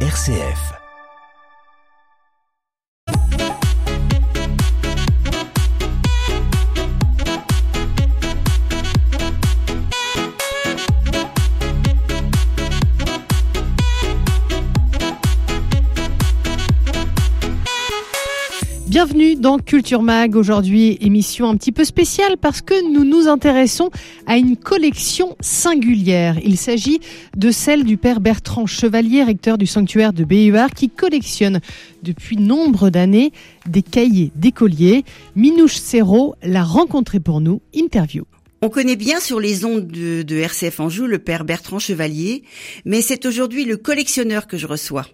RCF. Bienvenue dans Culture Mag. Aujourd'hui, émission un petit peu spéciale parce que nous nous intéressons à une collection singulière. Il s'agit de celle du père Bertrand Chevalier, recteur du sanctuaire de Béhuard, qui collectionne depuis nombre d'années des cahiers d'écoliers. Minouche Serrault l'a rencontré pour nous. Interview. On connaît bien sur les ondes de, de RCF Anjou le père Bertrand Chevalier, mais c'est aujourd'hui le collectionneur que je reçois.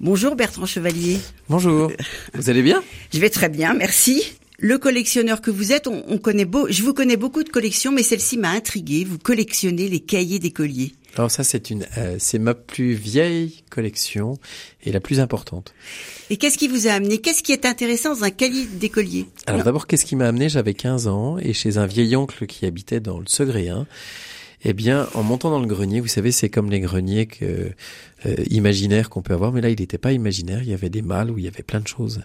Bonjour Bertrand Chevalier. Bonjour. Vous allez bien? Je vais très bien, merci. Le collectionneur que vous êtes, on, on connaît beau, je vous connais beaucoup de collections, mais celle-ci m'a intrigué. Vous collectionnez les cahiers d'écoliers. Alors ça, c'est une, euh, c'est ma plus vieille collection et la plus importante. Et qu'est-ce qui vous a amené? Qu'est-ce qui est intéressant dans un cahier d'écolier Alors d'abord, qu'est-ce qui m'a amené? J'avais 15 ans et chez un vieil oncle qui habitait dans le Segréen, eh bien, en montant dans le grenier, vous savez, c'est comme les greniers euh, imaginaires qu'on peut avoir, mais là, il n'était pas imaginaire. Il y avait des malles où il y avait plein de choses.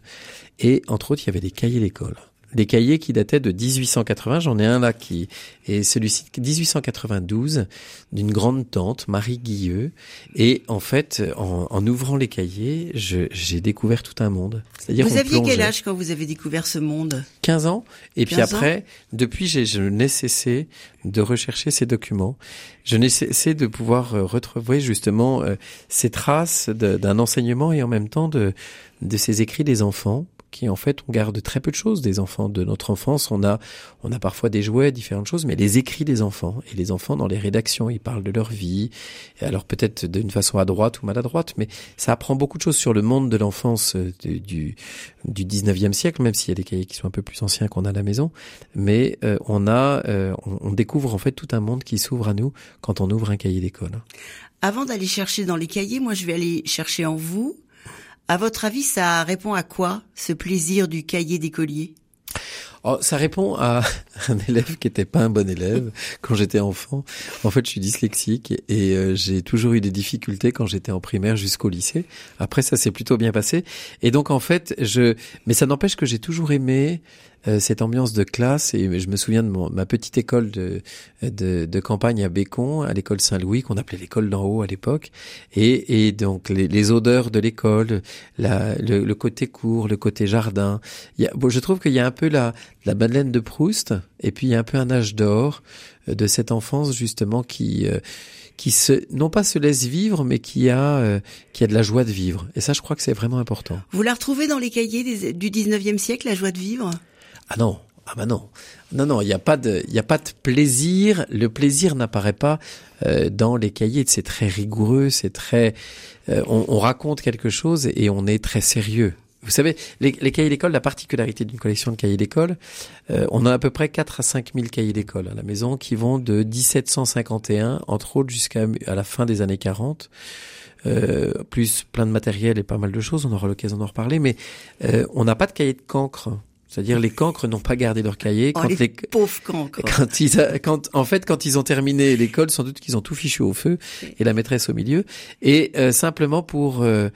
Et entre autres, il y avait des cahiers d'école. Des cahiers qui dataient de 1880. J'en ai un là qui est celui-ci de 1892 d'une grande tante, Marie Guilleux. Et en fait, en, en ouvrant les cahiers, j'ai découvert tout un monde. C'est-à-dire Vous aviez quel âge quand vous avez découvert ce monde? 15 ans. Et puis 15 ans. après, depuis, j'ai, je n'ai cessé de rechercher ces documents. Je n'ai cessé de pouvoir euh, retrouver justement euh, ces traces d'un enseignement et en même temps de, de ces écrits des enfants qui en fait on garde très peu de choses des enfants de notre enfance on a on a parfois des jouets différentes choses mais les écrits des enfants et les enfants dans les rédactions ils parlent de leur vie et alors peut-être d'une façon à droite ou maladroite mais ça apprend beaucoup de choses sur le monde de l'enfance euh, du, du du 19e siècle, même s'il y a des cahiers qui sont un peu plus anciens qu'on a à la maison. Mais euh, on a, euh, on découvre en fait tout un monde qui s'ouvre à nous quand on ouvre un cahier d'école. Avant d'aller chercher dans les cahiers, moi je vais aller chercher en vous. À votre avis, ça répond à quoi ce plaisir du cahier d'écolier Oh, ça répond à un élève qui était pas un bon élève quand j'étais enfant. En fait, je suis dyslexique et euh, j'ai toujours eu des difficultés quand j'étais en primaire jusqu'au lycée. Après, ça s'est plutôt bien passé. Et donc, en fait, je, mais ça n'empêche que j'ai toujours aimé euh, cette ambiance de classe et je me souviens de mon, ma petite école de, de, de campagne à Bécon, à l'école Saint-Louis, qu'on appelait l'école d'en haut à l'époque. Et, et donc, les, les odeurs de l'école, le, le côté court, le côté jardin. Il y a, bon, je trouve qu'il y a un peu la, la Madeleine de Proust, et puis il y a un peu un âge d'or euh, de cette enfance justement qui euh, qui se non pas se laisse vivre, mais qui a qui a de la joie de vivre. Et ça, je crois que c'est vraiment important. Vous la retrouvez dans les cahiers du 19e siècle, la joie de vivre? Ah non, ah bah non, non non, il n'y a pas de a pas de plaisir. Le plaisir n'apparaît pas euh, dans les cahiers. C'est très rigoureux, c'est très euh, on, on raconte quelque chose et on est très sérieux. Vous savez, les, les cahiers d'école, la particularité d'une collection de cahiers d'école, euh, on a à peu près 4 à 5 000 cahiers d'école à la maison qui vont de 1751, entre autres, jusqu'à à la fin des années 40. Euh, plus plein de matériel et pas mal de choses, on aura l'occasion d'en reparler, mais euh, on n'a pas de cahier de cancre. C'est-à-dire les cancres n'ont pas gardé leur cahier. Oh, Quand les les, pauvres cancres. quand ils, a- quand, en fait, quand ils ont terminé l'école, sans doute qu'ils ont tout fichu au feu et la maîtresse au milieu. Et euh, simplement pour, euh,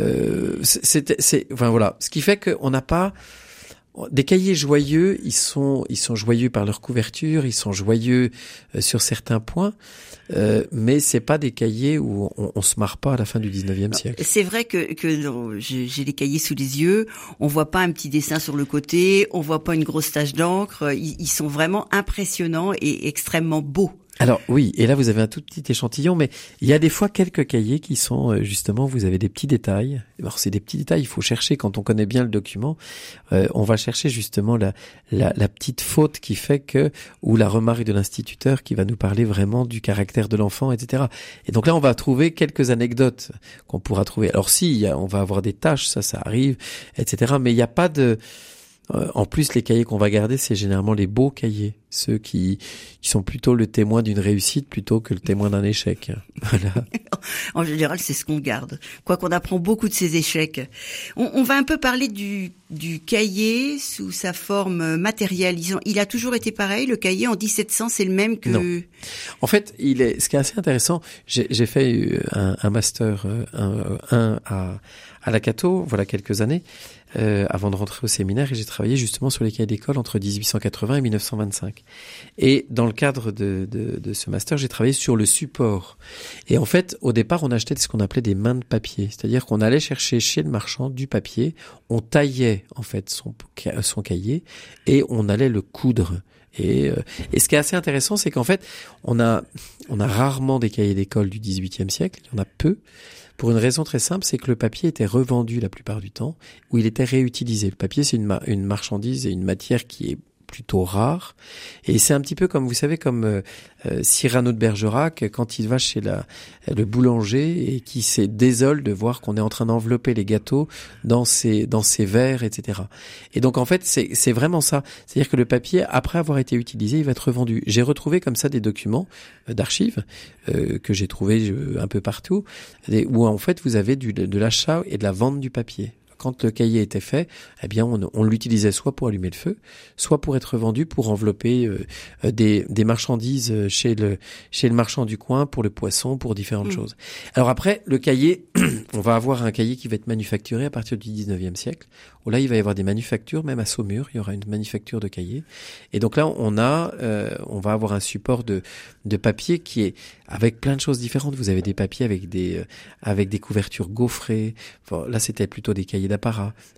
euh, c'est, c'est, enfin voilà, ce qui fait qu'on n'a pas des cahiers joyeux. Ils sont, ils sont joyeux par leur couverture, ils sont joyeux euh, sur certains points, euh, mais c'est pas des cahiers où on, on se marre pas à la fin du 19e siècle. C'est vrai que, que j'ai les cahiers sous les yeux. On voit pas un petit dessin sur le côté. On voit pas une grosse tache d'encre. Ils, ils sont vraiment impressionnants et extrêmement beaux. Alors oui, et là vous avez un tout petit échantillon, mais il y a des fois quelques cahiers qui sont euh, justement, vous avez des petits détails. Alors c'est des petits détails, il faut chercher quand on connaît bien le document. euh, on va chercher justement la, la, la petite faute qui fait que, ou la remarque de l'instituteur qui va nous parler vraiment du caractère de l'enfant, etc. Et donc là on va trouver quelques anecdotes qu'on pourra trouver. Alors si, on va avoir des tâches, ça ça arrive, etc. Mais il n'y a pas de en plus, les cahiers qu'on va garder, c'est généralement les beaux cahiers, ceux qui, qui sont plutôt le témoin d'une réussite plutôt que le témoin d'un échec. Voilà. en général, c'est ce qu'on garde. Quoi qu'on apprend beaucoup de ces échecs. On, on, va un peu parler du, du cahier sous sa forme matérielle. Il a toujours été pareil. Le cahier en 1700, c'est le même que. Non. En fait, il est. Ce qui est assez intéressant, j'ai fait un, un master un, un à à la Cato, voilà quelques années, euh, avant de rentrer au séminaire, et j'ai travaillé justement sur les cahiers d'école entre 1880 et 1925. Et dans le cadre de, de, de ce master, j'ai travaillé sur le support. Et en fait, au départ, on achetait ce qu'on appelait des mains de papier, c'est-à-dire qu'on allait chercher chez le marchand du papier, on taillait en fait son, son cahier et on allait le coudre. Et, euh, et, ce qui est assez intéressant, c'est qu'en fait, on a, on a rarement des cahiers d'école du XVIIIe siècle, il y en a peu. Pour une raison très simple, c'est que le papier était revendu la plupart du temps, ou il était réutilisé. Le papier, c'est une, marchandise et une matière qui est plutôt rare. Et c'est un petit peu comme, vous savez, comme euh, euh, Cyrano de Bergerac, quand il va chez la, le boulanger et qui se désole de voir qu'on est en train d'envelopper les gâteaux dans ses, dans ses verres, etc. Et donc, en fait, c'est vraiment ça. C'est-à-dire que le papier, après avoir été utilisé, il va être revendu. J'ai retrouvé comme ça des documents euh, d'archives que j'ai trouvé un peu partout, où en fait, vous avez du, de l'achat et de la vente du papier quand le cahier était fait, eh bien, on, l'utilisait soit pour allumer le feu, soit pour être vendu pour envelopper euh, euh, des, des, marchandises euh, chez le chez le marchand du coin pour le poisson, pour différentes mm. choses. Alors après, le cahier, on va avoir un cahier qui va être manufacturé à partir du 19e siècle. Où là, il va y avoir des manufactures, même à Saumur, il y aura une manufacture de cahiers. Et donc là, on a, on va avoir un support de de papier qui est avec plein de choses différentes. Vous avez des papiers avec des avec des couvertures gaufrées. là, c'était plutôt des cahiers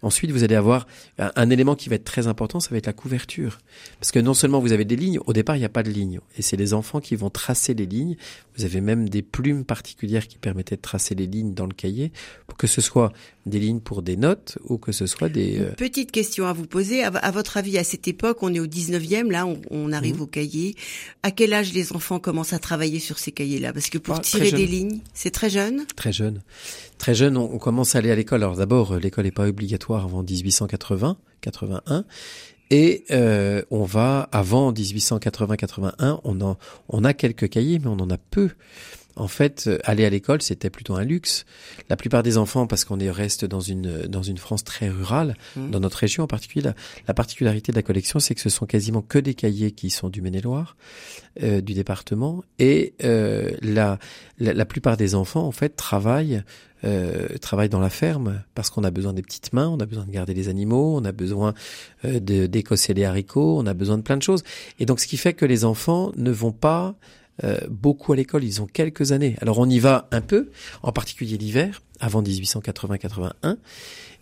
Ensuite, vous allez avoir un, élément qui va être très important, ça va être la couverture. Parce que non seulement vous avez des lignes, au départ, il n'y a pas de lignes. Et c'est les enfants qui vont tracer les lignes. Vous avez même des plumes particulières qui permettaient de tracer les lignes dans le cahier, pour que ce soit des lignes pour des notes ou que ce soit des... Euh, petite question à vous poser. À, votre avis, à cette époque, on est au 19e, là, on, arrive mmh. au cahier. À quel âge les enfants commencent à travailler sur ces cahiers-là? Parce que pour ah, tirer des lignes, c'est très jeune? Très jeune. Très jeune, on, commence à aller à l'école. Alors d'abord, euh, n'est pas obligatoire avant 1880, 81. Et euh, on va avant 1880-81, on, on a quelques cahiers, mais on en a peu en fait, euh, aller à l'école, c'était plutôt un luxe. La plupart des enfants, parce qu'on est reste dans une dans une France très rurale, mmh. dans notre région en particulier, la, particularité de la collection, c'est que ce sont quasiment que des cahiers qui sont du Maine-et-Loire, euh, du département, et euh, la, la, plupart des enfants, en fait, travaillent euh, travaillent dans la ferme parce qu'on a besoin des petites mains, on a besoin de garder les animaux, on a besoin euh, d'écosser les haricots, on a besoin de plein de choses. Et donc, ce qui fait que les enfants ne vont pas beaucoup à l'école, ils ont quelques années. Alors on y va un peu, en particulier l'hiver, avant 1880-81.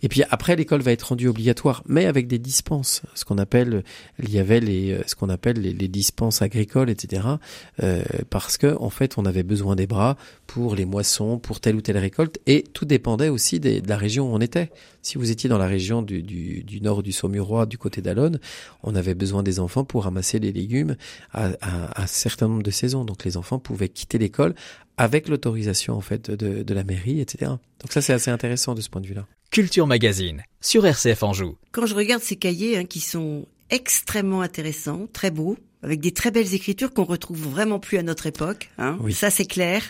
Et puis après, l'école va être rendue obligatoire, mais avec des dispenses, ce qu'on appelle, il y avait les, euh, ce qu'on appelle les, dispenses agricoles, etc. Euh, parce que en fait, on avait besoin des bras pour les moissons, pour telle ou telle récolte, et tout dépendait aussi de la région où on était. Si vous étiez dans la région du, nord du Saumurois, du côté d'Alonne, on avait besoin des enfants pour ramasser les légumes à un certain nombre de saisons. Donc les enfants pouvaient quitter l'école avec l'autorisation en fait de, de, la mairie, etc. Donc ça c'est assez intéressant de ce point de vue-là. Culture Magazine sur RCF Anjou. Quand je regarde ces cahiers hein, qui sont extrêmement intéressants, très beaux, avec des très belles écritures qu'on retrouve vraiment plus à notre époque, hein, oui. ça c'est clair.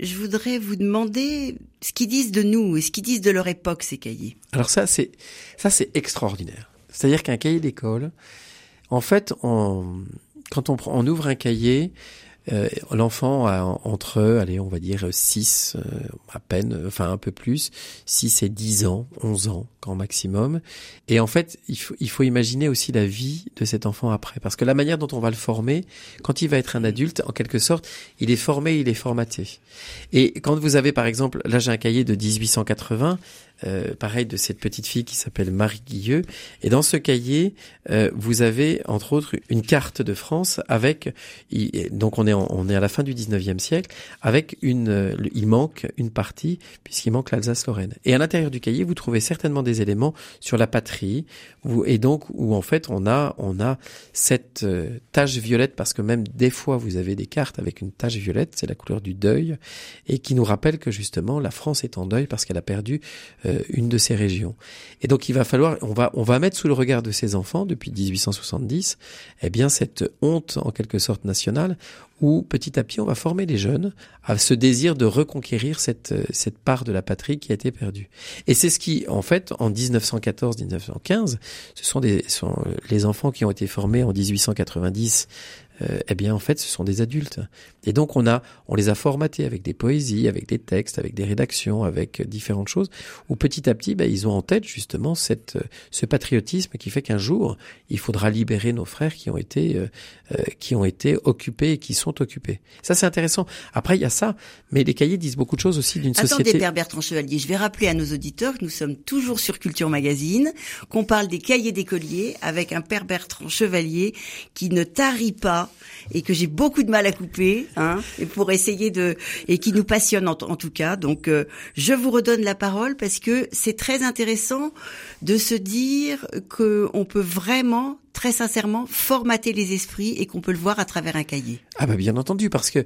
Je voudrais vous demander ce qu'ils disent de nous et ce qu'ils disent de leur époque ces cahiers. Alors ça c'est ça c'est extraordinaire. C'est-à-dire qu'un cahier d'école, en fait, on, quand on, on ouvre un cahier, euh, L'enfant a entre, allez, on va dire 6 euh, à peine, enfin un peu plus, 6 et 10 ans, 11 ans grand maximum. Et en fait, il faut, il faut imaginer aussi la vie de cet enfant après. Parce que la manière dont on va le former, quand il va être un adulte, en quelque sorte, il est formé, il est formaté. Et quand vous avez, par exemple, là j'ai un cahier de 1880, euh, pareil de cette petite fille qui s'appelle Marie Guilleux. Et dans ce cahier, euh, vous avez entre autres une carte de France avec, donc on est on est à la fin du 19e siècle, avec une, euh, il manque une partie puisqu'il manque l'Alsace-Lorraine. Et à l'intérieur du cahier, vous trouvez certainement des éléments sur la patrie, où, et donc où en fait on a on a cette euh, tache violette parce que même des fois vous avez des cartes avec une tache violette, c'est la couleur du deuil, et qui nous rappelle que justement la France est en deuil parce qu'elle a perdu euh, une de ces régions. Et donc il va falloir, on va, on va mettre sous le regard de ces enfants depuis 1870, eh bien cette honte en quelque sorte nationale, où petit à petit on va former les jeunes à ce désir de reconquérir cette cette part de la patrie qui a été perdue. Et c'est ce qui, en fait, en 1914-1915, ce sont des sont les enfants qui ont été formés en 1890 euh, eh bien en fait ce sont des adultes. Et donc on a, on les a formatés avec des poésies, avec des textes, avec des rédactions, avec différentes choses, où petit à petit, ben, ils ont en tête justement cette, ce patriotisme qui fait qu'un jour il faudra libérer nos frères qui ont été, euh, euh, qui ont été occupés et qui sont occupés. Ça c'est intéressant. Après il y a ça, mais les cahiers disent beaucoup de choses aussi d'une société. Attendez, Père Bertrand Chevalier, je vais rappeler à nos auditeurs que nous sommes toujours sur Culture Magazine, qu'on parle des cahiers d'écoliers avec un Père Bertrand Chevalier qui ne tarit pas et que j'ai beaucoup de mal à couper, hein, et pour essayer de et qui nous passionne en, tout cas. Donc, euh, je vous redonne la parole parce que c'est très intéressant de se dire que on peut vraiment très sincèrement formater les esprits et qu'on peut le voir à travers un cahier. Ah bah bien entendu parce que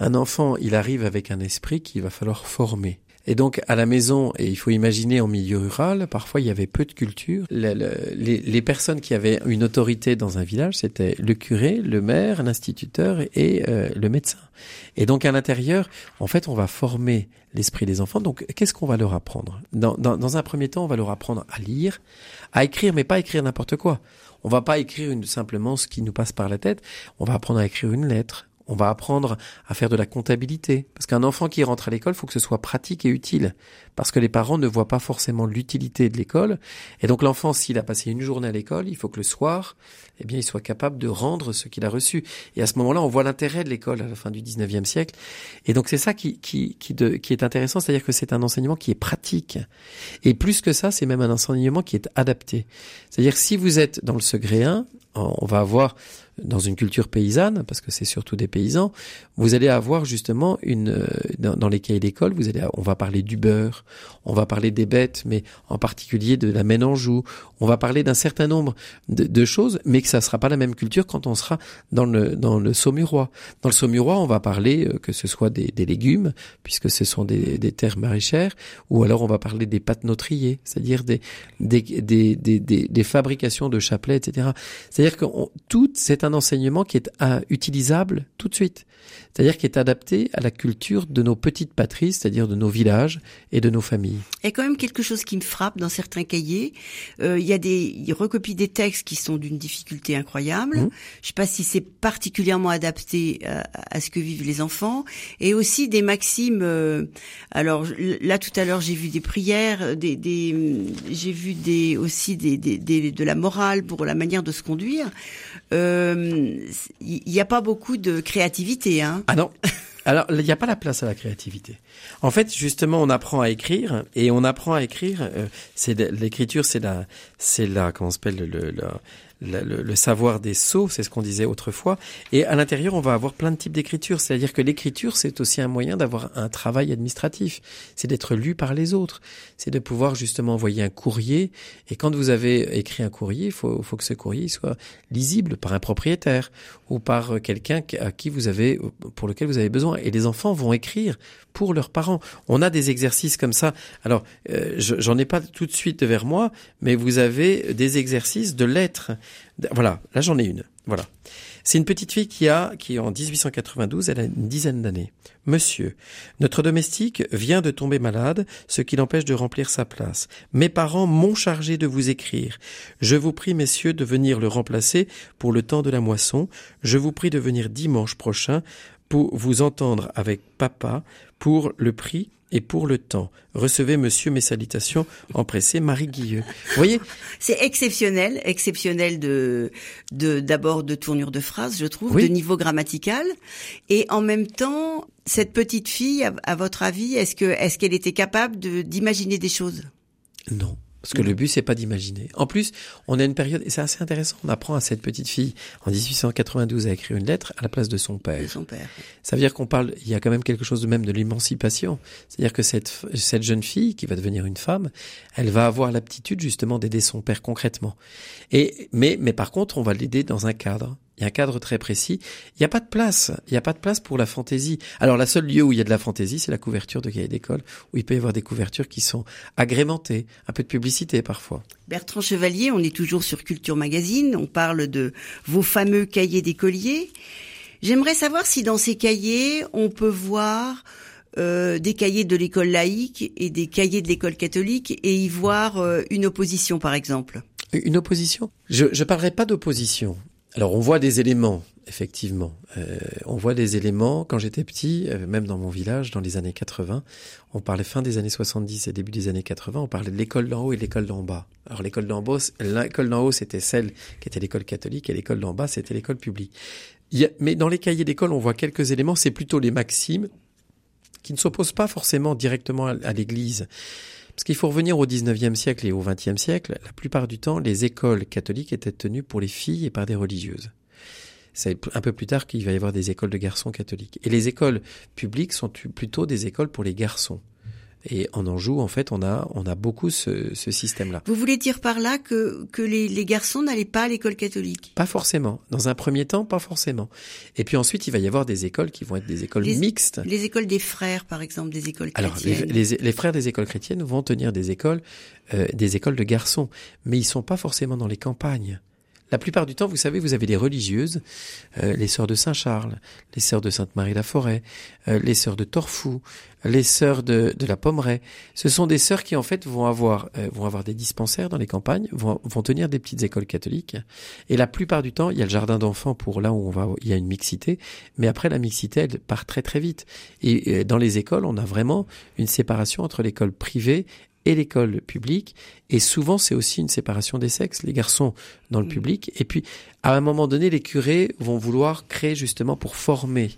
un enfant, il arrive avec un esprit qu'il va falloir former. Et donc à la maison, et il faut imaginer en milieu rural, parfois il y avait peu de culture. les, personnes qui avaient une autorité dans un village, c'était le curé, le maire, l'instituteur et euh, le médecin. Et donc à l'intérieur, en fait, on va former l'esprit des enfants. Donc qu'est-ce qu'on va leur apprendre? Dans, un premier temps, on va leur apprendre à lire, à écrire, mais pas écrire n'importe quoi. On va pas écrire une, simplement ce qui nous passe par la tête. On va apprendre à écrire une lettre, on va apprendre à faire de la comptabilité. Parce qu'un enfant qui rentre à l'école, il faut que ce soit pratique et utile. Parce que les parents ne voient pas forcément l'utilité de l'école. Et donc l'enfant, s'il a passé une journée à l'école, il faut que le soir, eh bien, il soit capable de rendre ce qu'il a reçu. Et à ce moment-là, on voit l'intérêt de l'école à la fin du 19e siècle. Et donc c'est ça qui, qui, qui, qui est intéressant, c'est-à-dire que c'est un enseignement qui est pratique. Et plus que ça, c'est même un enseignement qui est adapté. C'est-à-dire si vous êtes dans le secret 1, on va avoir dans une culture paysanne, parce que c'est surtout des paysans, vous allez avoir justement une euh, dans, les cahiers d'école, vous allez, on va parler du beurre, on va parler des bêtes, mais en particulier de la ménanjou, on va parler d'un certain nombre de, choses, mais que ça sera pas la même culture quand on sera dans le dans le saumurois. Dans le saumurois, on va parler euh, que ce soit des, des légumes, puisque ce sont des, des, terres maraîchères, ou alors on va parler des pâtes notriers, c'est-à-dire des des, des des, des, fabrications de chapelets, etc. C'est-à-dire que tout c'est un enseignement qui est euh, utilisable tout de suite. C'est-à-dire qui est adapté à la culture de nos petites patries, c'est-à-dire de nos villages et de nos familles. Il y a quand même quelque chose qui me frappe dans certains cahiers. Euh, il y a des, il recopie des textes qui sont d'une difficulté incroyable. Mmh. Je sais pas si c'est particulièrement adapté à, ce que vivent les enfants, et aussi des maximes. Euh, alors là, tout à l'heure, j'ai vu des prières, des, des j'ai vu des aussi des, des, des, de la morale pour la manière de se conduire. Euh, il n'y a pas beaucoup de créativité, hein Ah non. Alors, il n'y a pas la place à la créativité. En fait, justement, on apprend à écrire et on apprend à écrire. Euh, c'est l'écriture, c'est la, c'est la, comment s'appelle le, le, le, savoir des sceaux, c'est ce qu'on disait autrefois. Et à l'intérieur, on va avoir plein de types d'écriture. C'est-à-dire que l'écriture, c'est aussi un moyen d'avoir un travail administratif. C'est d'être lu par les autres. C'est de pouvoir justement envoyer un courrier. Et quand vous avez écrit un courrier, il faut, faut que ce courrier soit lisible par un propriétaire ou par quelqu'un à qui vous avez, pour lequel vous avez besoin. Et les enfants vont écrire pour leurs parents. On a des exercices comme ça. Alors, euh, j'en ai pas tout de suite vers moi, mais vous avez des exercices de lettres. Voilà, là j'en ai une. Voilà. C'est une petite fille qui a, qui en 1892, elle a une dizaine d'années. Monsieur, notre domestique vient de tomber malade, ce qui l'empêche de remplir sa place. Mes parents m'ont chargé de vous écrire. Je vous prie, messieurs, de venir le remplacer pour le temps de la moisson. Je vous prie de venir dimanche prochain pour vous entendre avec papa pour le prix et pour le temps. Recevez, monsieur, mes salutations empressées, Marie Guilleux. Vous voyez C'est exceptionnel, exceptionnel de, de d'abord de tournure de phrase, je trouve, de niveau grammatical, et en même temps, cette petite fille, à, votre avis, est-ce que est-ce qu'elle était capable de d'imaginer des choses? Non. Parce que le but, c'est pas d'imaginer. En plus, on a une période, et c'est assez intéressant, on apprend à cette petite fille, en 1892, à écrire une lettre à la place de son père. son père. Ça veut dire qu'on parle, il y a quand même quelque chose de même de l'émancipation. C'est-à-dire que cette, cette jeune fille, qui va devenir une femme, elle va avoir l'aptitude, justement, d'aider son père concrètement. Et, mais, mais par contre, on va l'aider dans un cadre. Il y a un cadre très précis. Il n'y a pas de place. Il n'y a pas de place pour la fantaisie. Alors, la seule lieu où il y a de la fantaisie, c'est la couverture de cahiers d'école, où il peut y avoir des couvertures qui sont agrémentées, un peu de publicité parfois. Bertrand Chevalier, on est toujours sur Culture Magazine. On parle de vos fameux cahiers d'écoliers. J'aimerais savoir si dans ces cahiers, on peut voir euh, des cahiers de l'école laïque et des cahiers de l'école catholique et y voir euh, une opposition, par exemple. Une opposition? Je ne parlerai pas d'opposition. Alors on voit des éléments, effectivement. Euh, on voit des éléments. Quand j'étais petit, euh, même dans mon village, dans les années 80, on parlait fin des années 70 et début des années 80, on parlait de l'école d'en haut et de l'école d'en bas. Alors l'école d'en haut, l'école d'en haut, c'était celle qui était l'école catholique et l'école d'en bas, c'était l'école publique. mais dans les cahiers d'école, on voit quelques éléments. C'est plutôt les maximes qui ne s'opposent pas forcément directement à l'Église. Parce qu'il faut revenir au 19e siècle et au 20e siècle, la plupart du temps, les écoles catholiques étaient tenues pour les filles et par des religieuses. C'est un peu plus tard qu'il va y avoir des écoles de garçons catholiques. Et les écoles publiques sont plutôt des écoles pour les garçons. Et en Anjou, en fait, on a, on a beaucoup ce, ce système-là. Vous voulez dire par là que, que les, les garçons n'allaient pas à l'école catholique? Pas forcément. Dans un premier temps, pas forcément. Et puis ensuite, il va y avoir des écoles qui vont être des écoles mixtes. Les écoles des frères, par exemple, des écoles chrétiennes. Alors, les, les, frères des écoles chrétiennes vont tenir des écoles, euh, des écoles de garçons, mais ils sont pas forcément dans les campagnes. La plupart du temps, vous savez, vous avez des religieuses, euh, les sœurs de Saint-Charles, les sœurs de Sainte-Marie-la-Forêt, euh, les sœurs de Torfou, les sœurs de, de la Pommeraye. Ce sont des sœurs qui, en fait, vont avoir, euh, vont avoir des dispensaires dans les campagnes, vont, vont tenir des petites écoles catholiques. Et la plupart du temps, il y a le jardin d'enfants pour là où on va, il y a une mixité. Mais après, la mixité, elle part très très vite. Et dans les écoles, on a vraiment une séparation entre l'école privée et l'école publique. Et souvent, c'est aussi une séparation des sexes. Les garçons dans le mm. public. Et puis, à un moment donné, les curés vont vouloir créer justement pour former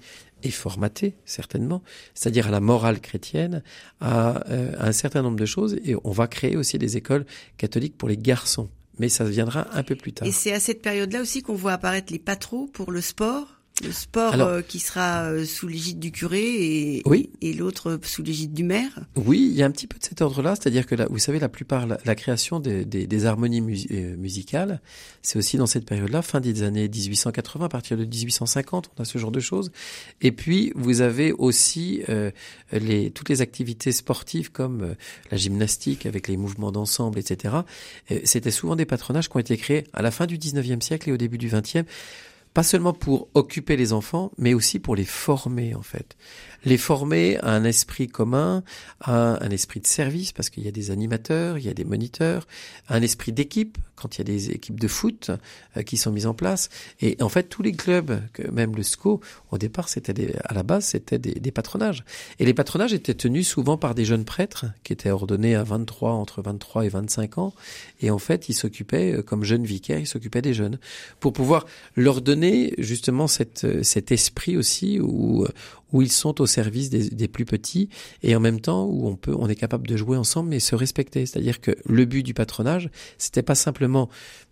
et formater, certainement, c'est-à-dire à la morale chrétienne, à, euh, à, un certain nombre de choses. Et on va créer aussi des écoles catholiques pour les garçons. Mais ça viendra un peu plus tard. Et c'est à cette période-là aussi qu'on voit apparaître les patros pour le sport le sport euh, qui sera euh, sous l'égide du curé et, oui. et, l'autre sous l'égide du maire Oui, il y a un petit peu de cet ordre-là, c'est-à-dire que là, vous savez, la plupart, la, création des, des, des harmonies euh, musicales, c'est aussi dans cette période-là, fin des années 1880, à partir de 1850, on a ce genre de choses. Et puis, vous avez aussi euh, les, toutes les activités sportives comme la gymnastique avec les mouvements d'ensemble, etc. C'était souvent des patronages qui ont été créés à la fin du 19e siècle et au début du 20e pas seulement pour occuper les enfants, mais aussi pour les former en fait. Les former à un esprit commun, à un esprit de service, parce qu'il y a des animateurs, il y a des moniteurs, à un esprit d'équipe, quand il y a des équipes de foot euh, qui sont mises en place. Et en fait, tous les clubs, même le SCO, au départ, c'était à la base, c'était des, des, patronages. Et les patronages étaient tenus souvent par des jeunes prêtres qui étaient ordonnés à 23, entre 23 et 25 ans. Et en fait, ils s'occupaient, euh, comme jeunes vicaires, ils s'occupaient des jeunes pour pouvoir leur donner justement euh, cet esprit aussi où, où ils sont au service des, des, plus petits et en même temps où on peut, on est capable de jouer ensemble mais se respecter. C'est-à-dire que le but du patronage, c'était pas simplement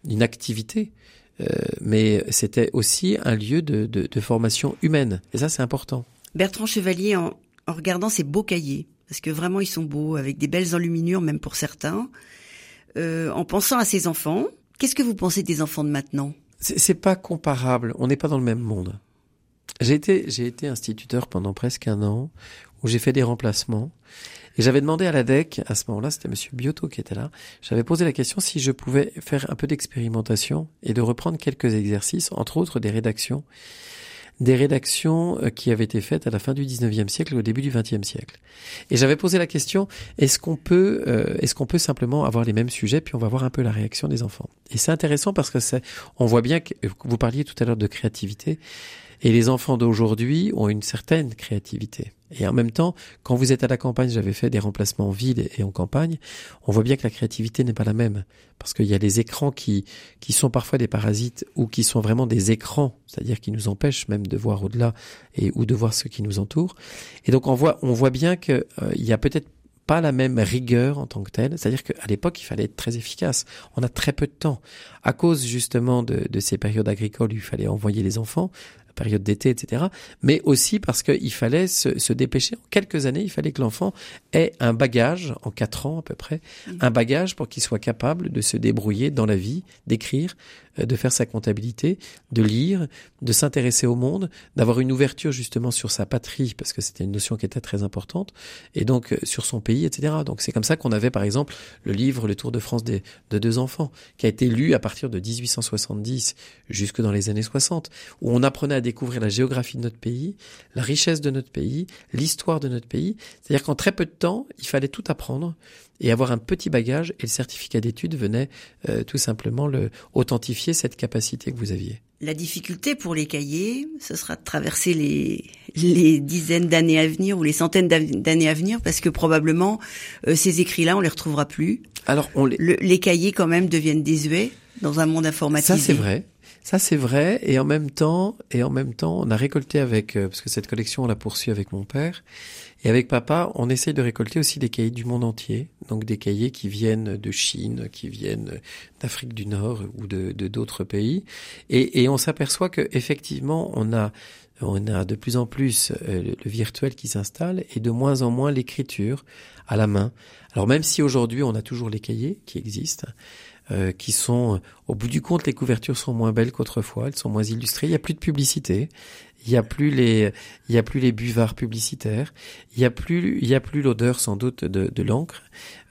une activité, euh, mais c'était aussi un lieu de, de, de, formation humaine. Et ça, c'est important. Bertrand Chevalier, en, en, regardant ces beaux cahiers, parce que vraiment ils sont beaux, avec des belles enluminures même pour certains, euh, en pensant à ces enfants, qu'est-ce que vous pensez des enfants de maintenant? C'est pas comparable. On n'est pas dans le même monde. J'ai été, j'ai été instituteur pendant presque un an, où j'ai fait des remplacements. Et j'avais demandé à la DEC, à ce moment-là, c'était Monsieur Biotto qui était là, j'avais posé la question si je pouvais faire un peu d'expérimentation et de reprendre quelques exercices, entre autres des rédactions, des rédactions euh, qui avaient été faites à la fin du 19e siècle et au début du 20e siècle. Et j'avais posé la question, est-ce qu'on peut, euh, est-ce qu'on peut simplement avoir les mêmes sujets, puis on va voir un peu la réaction des enfants? Et c'est intéressant parce que c'est, on voit bien que vous parliez tout à l'heure de créativité. Et les enfants d'aujourd'hui ont une certaine créativité. Et en même temps, quand vous êtes à la campagne, j'avais fait des remplacements en ville et en campagne, on voit bien que la créativité n'est pas la même. Parce qu'il y a des écrans qui, qui sont parfois des parasites ou qui sont vraiment des écrans, c'est-à-dire qui nous empêchent même de voir au-delà et ou de voir ce qui nous entoure. Et donc on voit, on voit bien qu'il euh, y a peut-être pas la même rigueur en tant que telle. C'est-à-dire qu'à l'époque, il fallait être très efficace. On a très peu de temps. À cause justement de, de ces périodes agricoles où il fallait envoyer les enfants, période d'été, etc. Mais aussi parce qu'il fallait se, se, dépêcher. En quelques années, il fallait que l'enfant ait un bagage, en quatre ans à peu près, mmh. un bagage pour qu'il soit capable de se débrouiller dans la vie, d'écrire, de faire sa comptabilité, de lire, de s'intéresser au monde, d'avoir une ouverture justement sur sa patrie, parce que c'était une notion qui était très importante, et donc euh, sur son pays, etc. Donc c'est comme ça qu'on avait par exemple le livre Le Tour de France des, de deux enfants, qui a été lu à partir de 1870 jusque dans les années 60, où on apprenait à découvrir la géographie de notre pays, la richesse de notre pays, l'histoire de notre pays. C'est-à-dire qu'en très peu de temps, il fallait tout apprendre et avoir un petit bagage et le certificat d'études venait euh, tout simplement le authentifier cette capacité que vous aviez. La difficulté pour les cahiers, ce sera de traverser les, les dizaines d'années à venir ou les centaines d'années à venir parce que probablement euh, ces écrits-là, on les retrouvera plus. Alors on les... les cahiers quand même deviennent désuets dans un monde informatisé. Ça c'est vrai. Ça c'est vrai. Et en même temps et en même temps on a récolté avec euh, parce que cette collection on l'a poursuit avec mon père. Et avec papa on essaye de récolter aussi des cahiers du monde entier. Donc des cahiers qui viennent de Chine qui viennent d'Afrique du Nord ou de d'autres pays. Et, et on s'aperçoit que effectivement on a on a de plus en plus euh, le virtuel qui s'installe et de moins en moins l'écriture à la main. Alors même si aujourd'hui on a toujours les cahiers qui existent, euh, qui sont, au bout du compte, les couvertures sont moins belles qu'autrefois, elles sont moins illustrées. Il n'y a plus de publicité, il n'y a plus les, il y a plus les buvards publicitaires, il n'y a plus, il y a plus l'odeur sans doute de, de l'encre.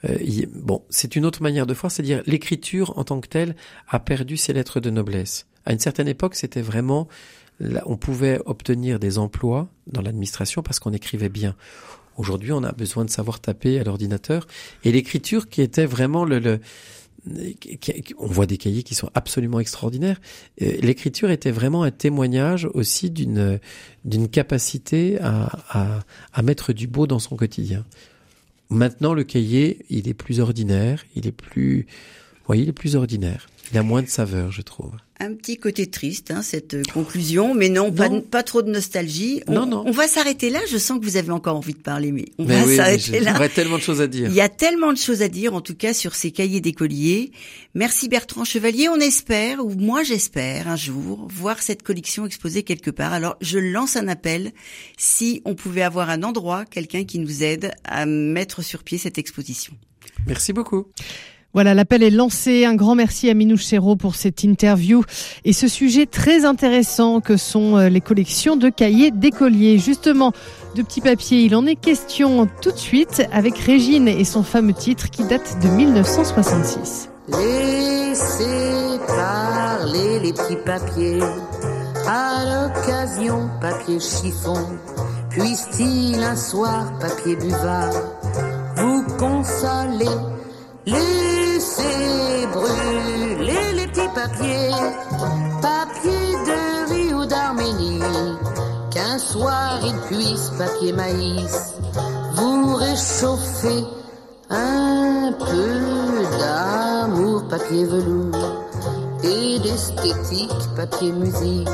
Euh, bon, c'est une autre manière de voir, c'est-à-dire l'écriture en tant que telle a perdu ses lettres de noblesse. À une certaine époque, c'était vraiment, on pouvait obtenir des emplois dans l'administration parce qu'on écrivait bien. Aujourd'hui, on a besoin de savoir taper à l'ordinateur et l'écriture qui était vraiment le, le on voit des cahiers qui sont absolument extraordinaires. Euh, l'écriture était vraiment un témoignage aussi d'une d'une capacité à, à, à mettre du beau dans son quotidien. Maintenant, le cahier, il est plus ordinaire, il est plus, voyez, il est plus ordinaire. Il a moins de saveur, je trouve un petit côté triste, hein, cette conclusion, mais non, Pas, pas, trop de nostalgie. On, non, non. On va s'arrêter là. Je sens que vous avez encore envie de parler, mais on va s'arrêter là. Il y a tellement de choses à dire. Il y a tellement de choses à dire, en tout cas, sur ces cahiers d'écoliers. Merci Bertrand Chevalier. On espère, ou moi j'espère, un jour, voir cette collection exposée quelque part. Alors, je lance un appel. Si on pouvait avoir un endroit, quelqu'un qui nous aide à mettre sur pied cette exposition. Merci beaucoup. Voilà, l'appel est lancé. Un grand merci à Minouche Chéreau pour cette interview et ce sujet très intéressant que sont euh, les collections de cahiers d'écoliers. Justement, de petits papiers, il en est question tout de suite avec Régine et son fameux titre qui date de 1966. Laissez parler les petits papiers, à l'occasion papier chiffon, puisse-t-il un soir papier buvard vous consoler Laissez brûler les petits papiers, papier de riz ou d'Arménie, qu'un soir il puisse, papier maïs, vous réchauffer un peu d'amour, papier velours, et d'esthétique, papier musique,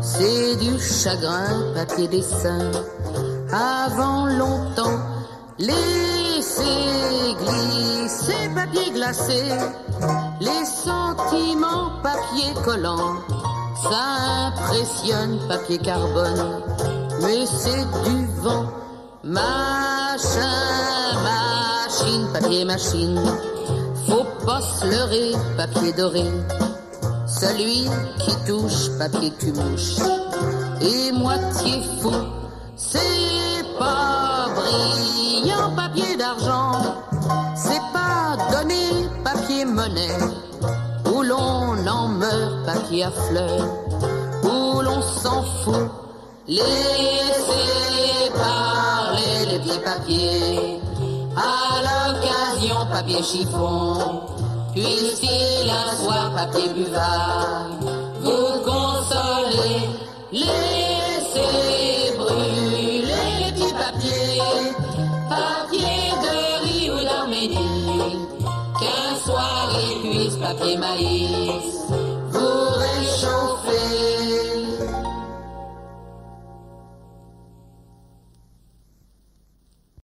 c'est du chagrin, papier dessin, avant longtemps, Laissez glisser papier glacé, les sentiments papier collant. Ça impressionne papier carbone, mais c'est du vent. Machin, machine, papier machine. Faut pas se leurrer, papier doré. Celui qui touche, papier tu mouches. Et moitié fou, c'est pas brillant papier d'argent, c'est pas donner papier monnaie, où l'on en meurt papier à fleurs, où l'on s'en fout. Laissez parler les petits papiers, à l'occasion papier chiffon, puisse-t-il un soir papier buvard, vous consoler. Laissez riz